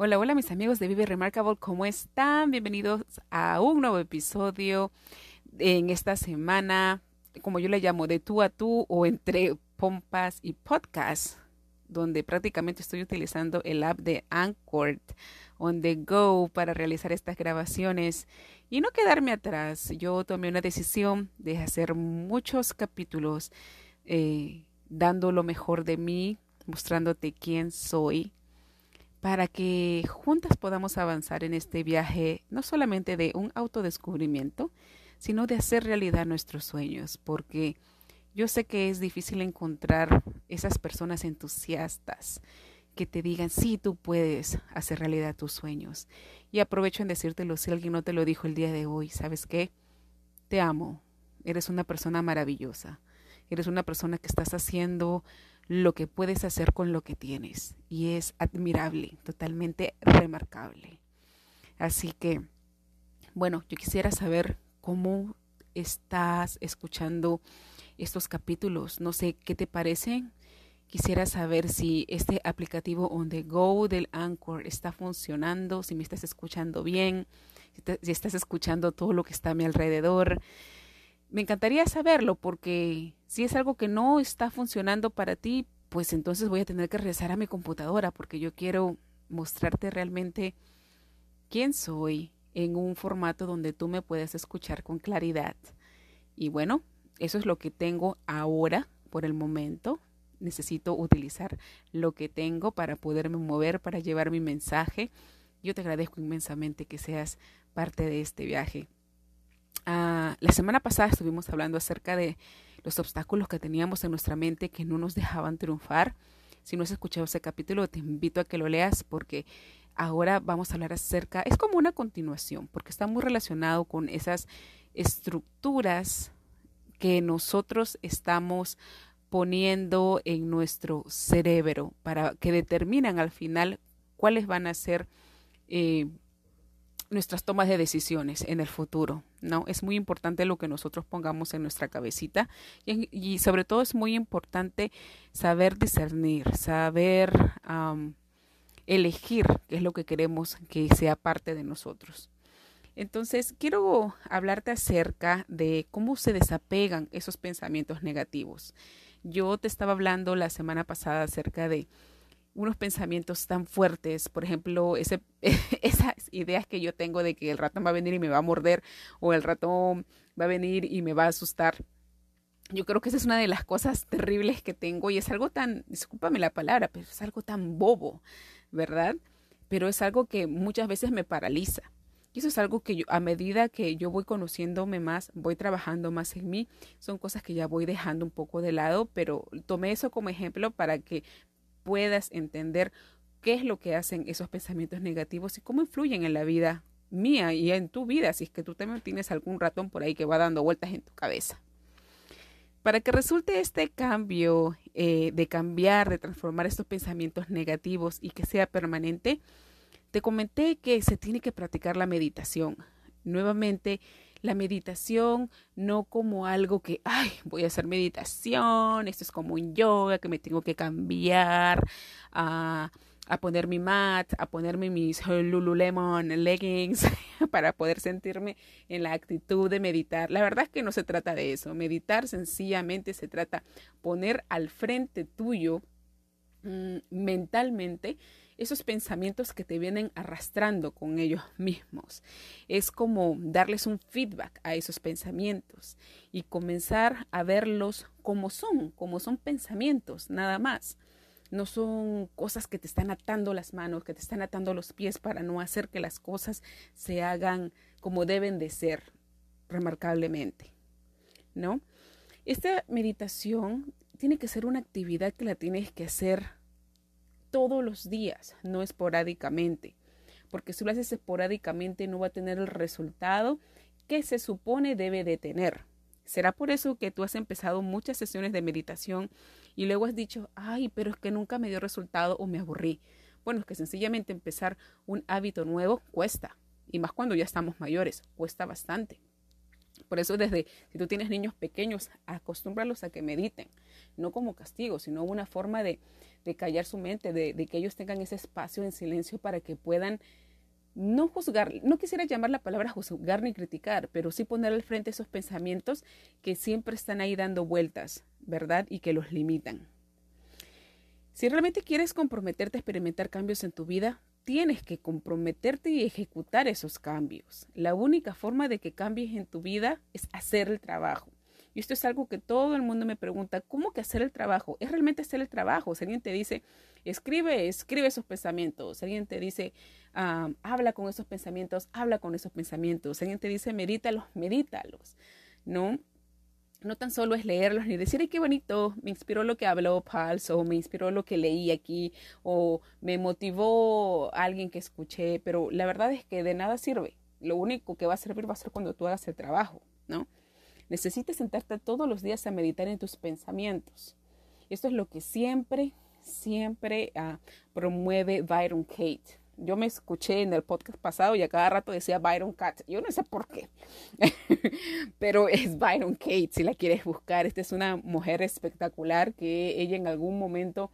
Hola, hola mis amigos de Vive Remarkable, ¿cómo están? Bienvenidos a un nuevo episodio en esta semana, como yo le llamo, de tú a tú o entre pompas y podcast, donde prácticamente estoy utilizando el app de Anchor on the go para realizar estas grabaciones y no quedarme atrás. Yo tomé una decisión de hacer muchos capítulos eh, dando lo mejor de mí, mostrándote quién soy para que juntas podamos avanzar en este viaje no solamente de un autodescubrimiento, sino de hacer realidad nuestros sueños, porque yo sé que es difícil encontrar esas personas entusiastas que te digan, sí, tú puedes hacer realidad tus sueños. Y aprovecho en decírtelo si alguien no te lo dijo el día de hoy, ¿sabes qué? Te amo, eres una persona maravillosa, eres una persona que estás haciendo lo que puedes hacer con lo que tienes y es admirable, totalmente remarcable. Así que, bueno, yo quisiera saber cómo estás escuchando estos capítulos. No sé qué te parecen. Quisiera saber si este aplicativo on the go del Anchor está funcionando, si me estás escuchando bien, si, estás escuchando todo lo que está a mi alrededor. Me encantaría saberlo porque si es algo que no está funcionando para ti, pues entonces voy a tener que regresar a mi computadora porque yo quiero mostrarte realmente quién soy en un formato donde tú me puedas escuchar con claridad. Y bueno, eso es lo que tengo ahora por el momento. Necesito utilizar lo que tengo para poderme mover, para llevar mi mensaje. Yo te agradezco inmensamente que seas parte de este viaje. Ah, la semana pasada estuvimos hablando acerca de los obstáculos que teníamos en nuestra mente que no nos dejaban triunfar. Si no has escuchado ese capítulo, te invito a que lo leas porque ahora vamos a hablar acerca, es como una continuación, porque está muy relacionado con esas estructuras que nosotros estamos poniendo en nuestro cerebro para que determinan al final cuáles van a ser eh, nuestras tomas de decisiones en el futuro, ¿no? Es muy importante lo que nosotros pongamos en nuestra cabecita y, sobre todo es muy importante saber discernir, saber elegir qué es lo que queremos que sea parte de nosotros. Entonces, quiero hablarte acerca de cómo se desapegan esos pensamientos negativos. Yo te estaba hablando la semana pasada acerca de unos pensamientos tan fuertes, por ejemplo, ese, ideas que yo tengo de que el ratón va a venir y me va a morder o el ratón va a venir y me va a asustar. Yo creo que esa es una de las cosas terribles que tengo y es algo tan, discúlpame la palabra, pero es algo tan bobo, ¿verdad? Pero es algo que muchas veces me paraliza. Y eso es algo que a medida que yo voy conociéndome más, voy trabajando más en mí, son cosas que ya voy dejando un poco de lado, pero tomé eso como ejemplo para que puedas entender qué es lo que hacen esos pensamientos negativos y cómo influyen en la vida mía y en tu vida, si es que tú también tienes algún ratón por ahí que va dando vueltas en tu cabeza. Para que resulte este cambio eh, de cambiar, de transformar estos pensamientos negativos y que sea permanente, te comenté que se tiene que practicar la meditación. Nuevamente, la meditación no como algo que, ay, voy a hacer meditación, esto es como un yoga, que me tengo que cambiar a, a poner mi mat, a ponerme mis Lululemon leggings para poder sentirme en la actitud de meditar. La verdad es que no se trata de eso. Meditar sencillamente se trata poner al frente tuyo mm, mentalmente esos pensamientos que te vienen arrastrando con ellos mismos. Es como darles un feedback a esos pensamientos y comenzar a verlos como son, como son pensamientos, nada más. No son cosas que te están atando las manos, que te están atando los pies para no hacer que las cosas se hagan como deben de ser, remarcablemente. ¿No? Esta meditación tiene que ser una actividad que la tienes que hacer todos los días, no esporádicamente. Porque si lo haces esporádicamente no va a tener el resultado que se supone debe de tener. ¿Será por eso que tú has empezado muchas sesiones de meditación y luego has dicho, ay, pero es que nunca me dio resultado o me aburrí? Bueno, es que sencillamente empezar un hábito nuevo cuesta. Y más cuando ya estamos mayores, cuesta bastante. Por eso desde, si tú tienes niños pequeños, acostúmbralos a que mediten, no como castigo, sino una forma de, de callar su mente, de, de, que ellos tengan ese espacio en silencio para que puedan no juzgar, no quisiera llamar la palabra juzgar ni criticar, pero sí poner al frente esos pensamientos que siempre están ahí dando vueltas, ¿verdad? Y que los limitan. Si realmente quieres comprometerte a experimentar cambios en tu vida, tienes que comprometerte y ejecutar esos cambios. La única forma de que cambies en tu vida es hacer el trabajo. Y esto es algo que todo el mundo me pregunta, ¿cómo que hacer el trabajo? ¿Es realmente hacer el trabajo? Si alguien te dice, escribe, escribe esos pensamientos. Si alguien te dice, habla con esos pensamientos, habla con esos pensamientos. Si alguien te dice, medítalos, medítalos. ¿No? no tan solo es leerlos ni decir, ay, qué bonito, me inspiró lo que habló Pals o me inspiró lo que leí aquí o me motivó alguien que escuché, pero la verdad es que de nada sirve. Lo único que va a servir va a ser cuando tú hagas el trabajo, ¿no? Necesitas sentarte todos los días a meditar en tus pensamientos. Esto es lo que siempre, siempre uh, promueve Byron Kate yo me escuché en el podcast pasado y a cada rato decía Byron Cat. Yo no sé por qué, pero es Byron Kate si la quieres buscar. Esta es una mujer espectacular que ella en algún momento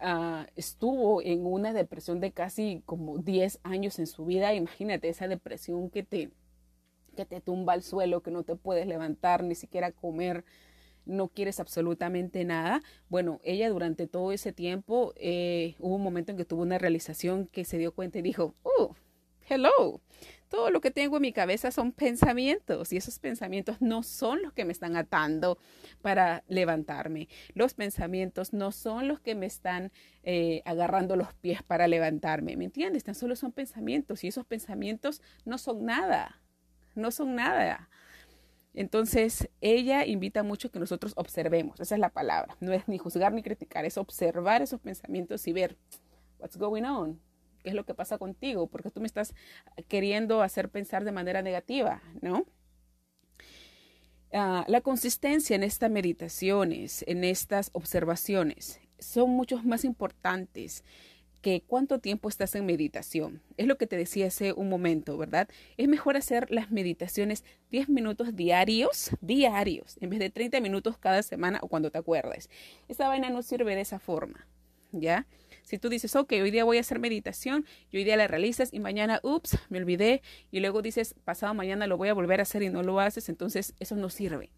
uh, estuvo en una depresión de casi como 10 años en su vida. Imagínate esa depresión que te, que te tumba al suelo, que no te puedes levantar, ni siquiera comer no quieres absolutamente nada. Bueno, ella durante todo ese tiempo eh, hubo un momento en que tuvo una realización que se dio cuenta y dijo, oh, hello, todo lo que tengo en mi cabeza son pensamientos y esos pensamientos no son los que me están atando para levantarme. Los pensamientos no son los que me están eh, agarrando los pies para levantarme. ¿Me entiendes? Tan solo son pensamientos y esos pensamientos no son nada. No son nada. Entonces, ella invita mucho que nosotros observemos, esa es la palabra, no es ni juzgar ni criticar, es observar esos pensamientos y ver what's going on, qué es lo que pasa contigo, porque tú me estás queriendo hacer pensar de manera negativa, ¿no? Uh, la consistencia en estas meditaciones, en estas observaciones, son muchos más importantes que cuánto tiempo estás en meditación. Es lo que te decía hace un momento, ¿verdad? Es mejor hacer las meditaciones 10 minutos diarios, diarios, en vez de 30 minutos cada semana o cuando te acuerdes. Esa vaina no sirve de esa forma, ¿ya? Si tú dices, ok, hoy día voy a hacer meditación y hoy día la realizas y mañana, ups, me olvidé y luego dices, pasado mañana lo voy a volver a hacer y no lo haces, entonces eso no sirve.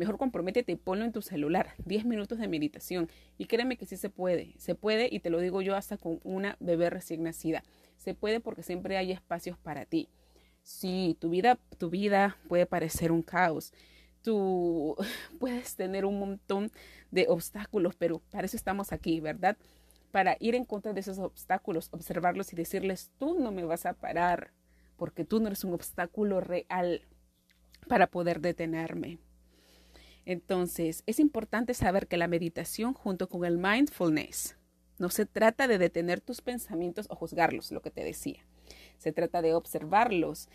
Mejor comprométete y ponlo en tu celular. 10 minutos de meditación. Y créeme que sí se puede. Se puede y te lo digo yo hasta con una bebé recién nacida. Se puede porque siempre hay espacios para ti. Sí, tu vida, tu vida puede parecer un caos. Tú puedes tener un montón de obstáculos, pero para eso estamos aquí, ¿verdad? Para ir en contra de esos obstáculos, observarlos y decirles, tú no me vas a parar, porque tú no eres un obstáculo real para poder detenerme. Entonces, es importante saber que la meditación junto con el mindfulness no se trata de detener tus pensamientos o juzgarlos, lo que te decía. Se trata de observarlos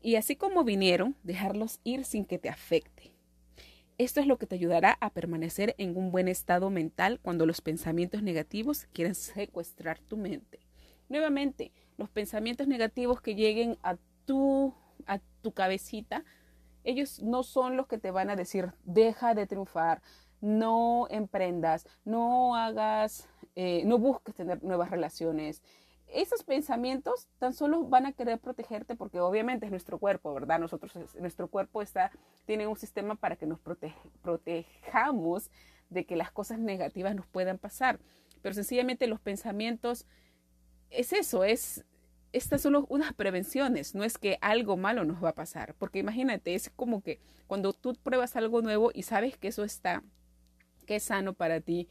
y así como vinieron, dejarlos ir sin que te afecte. Esto es lo que te ayudará a permanecer en un buen estado mental cuando los pensamientos negativos quieren secuestrar tu mente. Nuevamente, los pensamientos negativos que lleguen a tu, a tu cabecita ellos no son los que te van a decir, deja de triunfar, no emprendas, no hagas, eh, no busques tener nuevas relaciones. Esos pensamientos tan solo van a querer protegerte porque obviamente es nuestro cuerpo, ¿verdad? Nosotros, nuestro cuerpo está, tiene un sistema para que nos protejamos de que las cosas negativas nos puedan pasar. Pero sencillamente los pensamientos es eso, es estas son unas prevenciones, no es que algo malo nos va a pasar, porque imagínate, es como que cuando tú pruebas algo nuevo y sabes que eso está, que es sano para ti,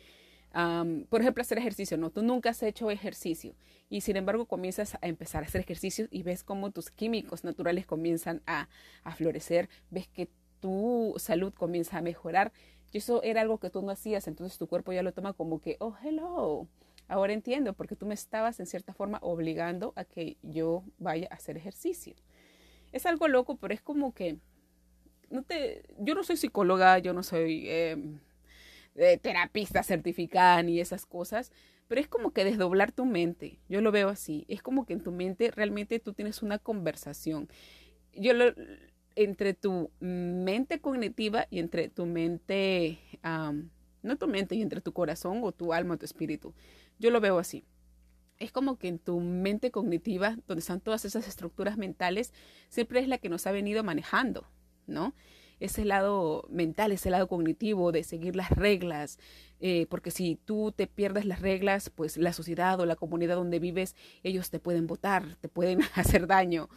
por ejemplo, hacer ejercicio, no, tú nunca has hecho ejercicio y sin embargo comienzas a empezar a hacer ejercicio y ves cómo tus químicos naturales comienzan a, a florecer, ves que tu salud comienza a mejorar y eso era algo que tú no hacías, entonces tu cuerpo ya lo toma como que, oh, hello, Ahora entiendo porque tú me estabas en cierta forma obligando a que yo vaya a hacer ejercicio. Es algo loco, pero es como que yo no soy psicóloga, yo no soy em, eh, terapista certificada ni esas cosas, pero es como que desdoblar tu mente. Yo lo veo así. Es como que en tu mente realmente tú tienes una conversación. Yo lo, entre tu mente cognitiva y entre tu mente, no tu mente, y entre tu corazón o tu alma o tu espíritu. Yo lo veo así. Es como que en tu mente cognitiva, donde están todas esas estructuras mentales, siempre es la que nos ha venido manejando, ¿no? Ese lado mental, ese lado cognitivo de seguir las reglas, eh, porque si tú te pierdes las reglas, pues la sociedad o la comunidad donde vives, ellos te pueden votar, te pueden hacer daño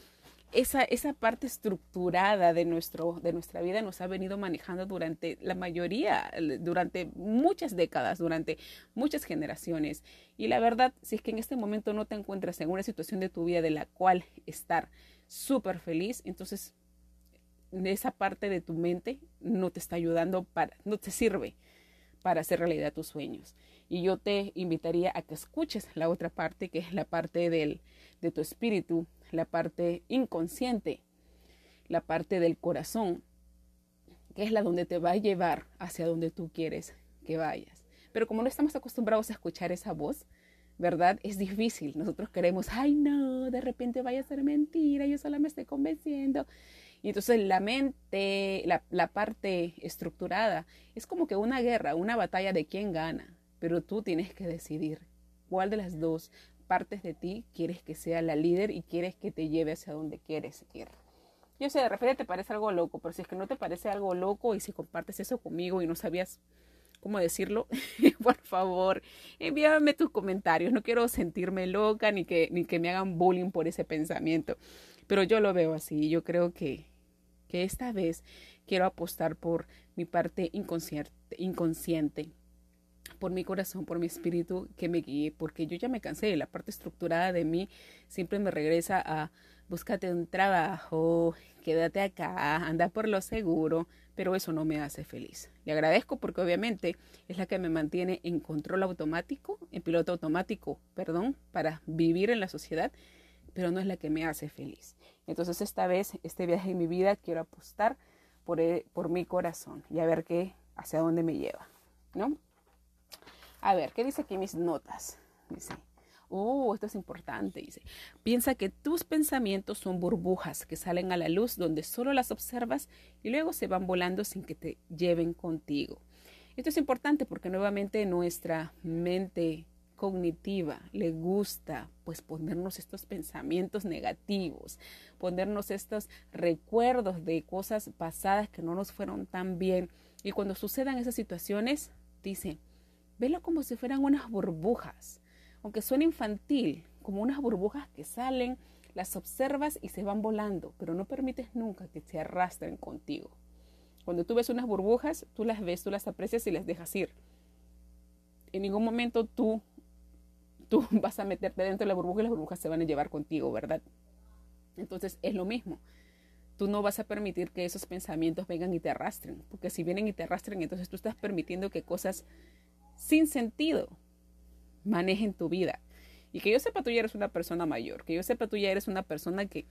esa, esa parte estructurada de, nuestro, de nuestra vida nos ha venido manejando durante la mayoría, durante muchas décadas, durante muchas generaciones. Y la verdad, si es que en este momento no te encuentras en una situación de tu vida de la cual estar súper feliz, entonces esa parte de tu mente no te está ayudando para, no te sirve para hacer realidad tus sueños. Y yo te invitaría a que escuches la otra parte, que es la parte del, de tu espíritu, la parte inconsciente, la parte del corazón, que es la donde te va a llevar hacia donde tú quieres que vayas. Pero como no estamos acostumbrados a escuchar esa voz, ¿verdad? Es difícil. Nosotros queremos, ay no, de repente vaya a ser mentira, yo solo me estoy convenciendo. Y entonces la mente, la, la parte estructurada, es como que una guerra, una batalla de quién gana. Pero tú tienes que decidir cuál de las dos partes de ti quieres que sea la líder y quieres que te lleve hacia donde quieres ir. Yo sé, de repente te parece algo loco, pero si es que no te parece algo loco y si compartes eso conmigo y no sabías cómo decirlo, por favor, envíame tus comentarios. No quiero sentirme loca ni que, ni que me hagan bullying por ese pensamiento, pero yo lo veo así. Yo creo que, que esta vez quiero apostar por mi parte inconsciente, por mi corazón, por mi espíritu que me guíe, porque yo ya me cansé la parte estructurada de mí, siempre me regresa a búscate un trabajo, quédate acá, anda por lo seguro, pero eso no me hace feliz. Le agradezco porque obviamente es la que me mantiene en control automático, en piloto automático, perdón, para vivir en la sociedad, pero no es la que me hace feliz. Entonces esta vez, este viaje en mi vida, quiero apostar por, eh, por mi corazón y a ver qué, hacia dónde me lleva, ¿no? A ver, ¿qué dice aquí mis notas? Dice, oh, esto es importante, dice, piensa que tus pensamientos son burbujas que salen a la luz donde solo las observas y luego se van volando sin que te lleven contigo. Esto es importante porque nuevamente nuestra mente cognitiva le gusta pues ponernos estos pensamientos negativos, ponernos estos recuerdos de cosas pasadas que no nos fueron tan bien y cuando sucedan esas situaciones dice, Velo como si fueran unas burbujas, aunque suene infantil, como unas burbujas que salen, las observas y se van volando, pero no permites nunca que se arrastren contigo. Cuando tú ves unas burbujas, tú las ves, tú las aprecias y las dejas ir. En ningún momento tú, tú vas a meterte dentro de la burbuja y las burbujas se van a llevar contigo, ¿verdad? Entonces es lo mismo. Tú no vas a permitir que esos pensamientos vengan y te arrastren, porque si vienen y te arrastren, entonces tú estás permitiendo que cosas sin sentido manejen tu vida. Y que yo sepa, tú ya eres una persona mayor, que yo sepa, tú ya eres una persona que,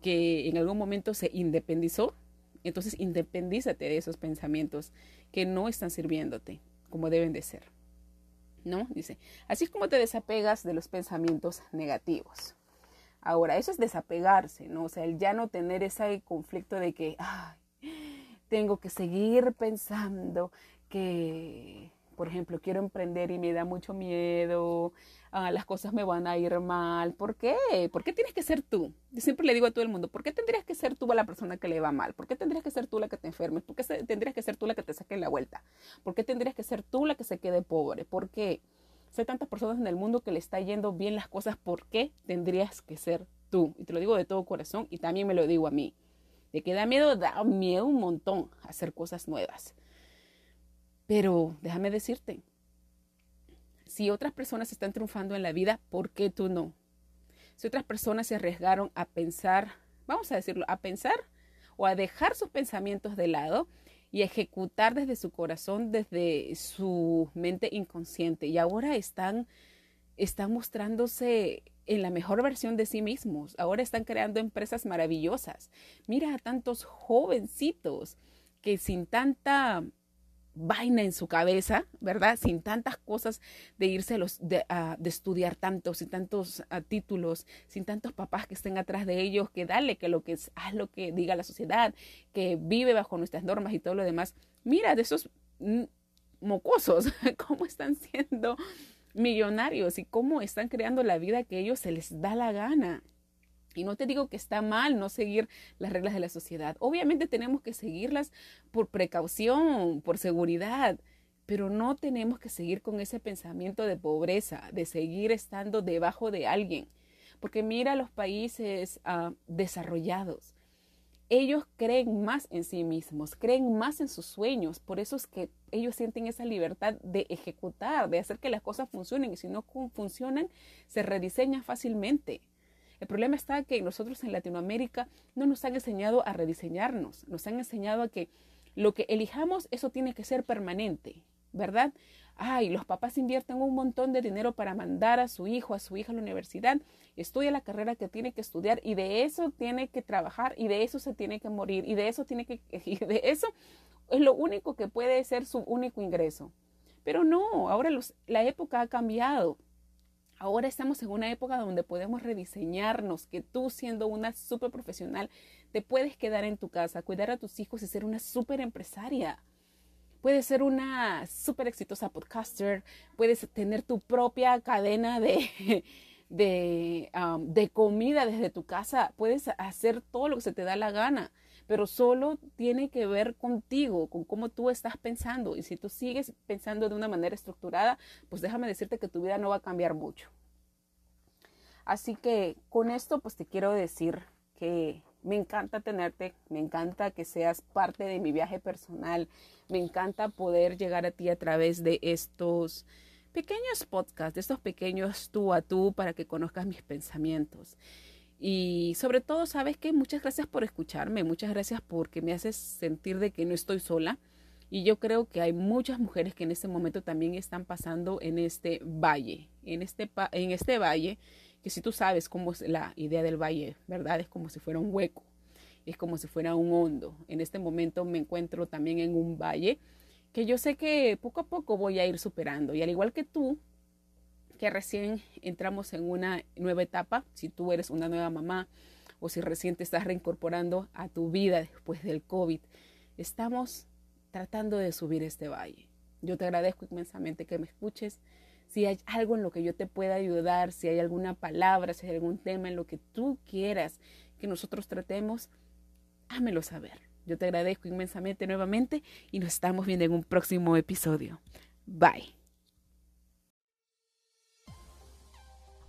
que en algún momento se independizó. Entonces, independízate de esos pensamientos que no están sirviéndote como deben de ser. ¿No? Dice, así es como te desapegas de los pensamientos negativos. Ahora, eso es desapegarse, ¿no? O sea, el ya no tener ese conflicto de que, ay, tengo que seguir pensando que por ejemplo, quiero emprender y me da mucho miedo, ah, las cosas me van a ir mal. ¿Por qué? ¿Por qué tienes que ser tú? Yo siempre le digo a todo el mundo, ¿por qué tendrías que ser tú la persona que le va mal? ¿Por qué tendrías que ser tú la que te enfermes? ¿Por qué tendrías que ser tú la que te saque la vuelta? ¿Por qué tendrías que ser tú la que se quede pobre? ¿Por qué? Hay tantas personas en el mundo que le está yendo bien las cosas, ¿por qué tendrías que ser tú? Y te lo digo de todo corazón y también me lo digo a mí. De que da miedo, da miedo un montón hacer cosas nuevas. Pero déjame decirte, si otras personas están triunfando en la vida, ¿por qué tú no? Si otras personas se arriesgaron a pensar, vamos a decirlo, a pensar o a dejar sus pensamientos de lado y ejecutar desde su corazón, desde su mente inconsciente, y ahora están están mostrándose en la mejor versión de sí mismos. Ahora están creando empresas maravillosas. Mira a tantos jovencitos que sin tanta vaina en su cabeza, ¿verdad? Sin tantas cosas de irse los, de, de estudiar tanto, sin tantos títulos, sin tantos papás que estén atrás de ellos, que dale, que lo que es, haz lo que diga la sociedad, que vive bajo nuestras normas y todo lo demás. Mira, de esos mocosos, cómo están siendo millonarios y cómo están creando la vida que ellos se les da la gana. Y no te digo que está mal no seguir las reglas de la sociedad. Obviamente tenemos que seguirlas por precaución, por seguridad, pero no tenemos que seguir con ese pensamiento de pobreza, de seguir estando debajo de alguien. Porque mira los países uh, desarrollados ellos creen más en sí mismos, creen más en sus sueños, por eso es que ellos sienten esa libertad de ejecutar, de hacer que las cosas funcionen y si no funcionan, se rediseñan fácilmente. El problema está que nosotros en Latinoamérica no nos han enseñado a rediseñarnos, nos han enseñado a que lo que elijamos, eso tiene que ser permanente, ¿verdad? ay, los papás invierten un montón de dinero para mandar a su hijo, a su hija a la universidad, estudia la carrera que tiene que estudiar y de eso tiene que trabajar y de eso se tiene que morir y de eso tiene que, y de eso es lo único que puede ser su único ingreso. Pero no, ahora los, la época ha cambiado. Ahora estamos en una época donde podemos rediseñarnos, que tú siendo una súper profesional te puedes quedar en tu casa, cuidar a tus hijos y ser una súper empresaria. Puedes ser una súper exitosa podcaster, puedes tener tu propia cadena de, de, um, de comida desde tu casa, puedes hacer todo lo que se te da la gana, pero solo tiene que ver contigo, con cómo tú estás pensando. Y si tú sigues pensando de una manera estructurada, pues déjame decirte que tu vida no va a cambiar mucho. Así que con esto, pues te quiero decir que me encanta tenerte, me encanta que seas parte de mi viaje personal, me encanta poder llegar a ti a través de estos pequeños podcasts, de estos pequeños tú a tú para que conozcas mis pensamientos. Y sobre todo, sabes que muchas gracias por escucharme, muchas gracias porque me haces sentir de que no estoy sola. Y yo creo que hay muchas mujeres que en este momento también están pasando en este valle, en este, en este valle que si tú sabes cómo es la idea del valle, ¿verdad? Es como si fuera un hueco, es como si fuera un hondo. En este momento me encuentro también en un valle que yo sé que poco a poco voy a ir superando. Y al igual que tú, que recién entramos en una nueva etapa, si tú eres una nueva mamá o si recién te estás reincorporando a tu vida después del COVID, estamos tratando de subir este valle. Yo te agradezco inmensamente que me escuches si hay algo en lo que yo te pueda ayudar, si hay alguna palabra, si hay algún tema en lo que tú quieras que nosotros tratemos, hámelo saber. Yo te agradezco inmensamente nuevamente y nos estamos viendo en un próximo episodio. Bye.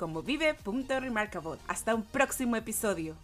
como vive.remarkable. Hasta un próximo episodio.